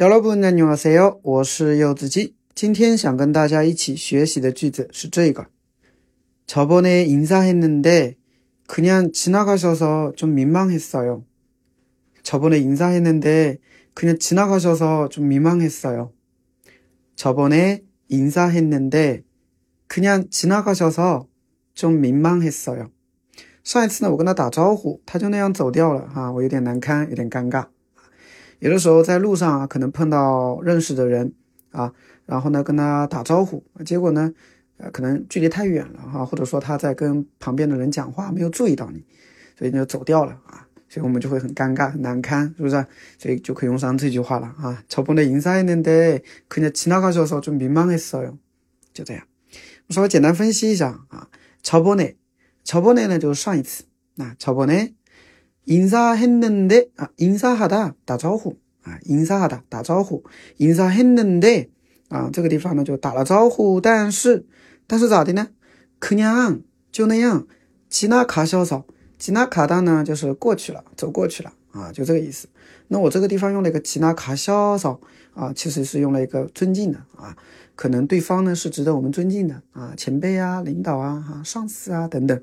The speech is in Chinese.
여러분 안녕하세요. 我是柚子鸡. 今天想跟大家一起学习的句子是这个. 저번에 인사했는데 그냥 지나가셔서 좀 민망했어요. 저번에 인사했는데 그냥 지나가셔서 좀 민망했어요. 저번에 인사했는데 그냥 지나가셔서 좀 민망했어요. 上一次呢，我跟他打招呼，他就那样走掉了哈，我有点难堪，有点尴尬。 有的时候在路上啊，可能碰到认识的人啊，然后呢跟他打招呼，结果呢，呃，可能距离太远了哈，或者说他在跟旁边的人讲话，没有注意到你，所以你就走掉了啊，所以我们就会很尴尬、很难堪，是不是？所以就可以用上这句话了啊。저번에인사했는데그냥지나가셔서좀민망했어 요。 就这样，我稍微简单分析一下啊。저번 에， 저번에呢就是上一次，那저번 에。 인사했는데 아 인사하다 打招呼啊 인사하다 打招呼 인사했는데 아 这个地方呢就打了招呼但是但是咋的呢 그냥 就那样 지나가셔서 지나가다呢就是过去了走过去了啊就这个意思那我这个地方用了一个 지나가셔서 啊其实是用了一个尊敬的啊可能对方呢是值得我们尊敬的啊前辈啊领导啊哈上司啊等等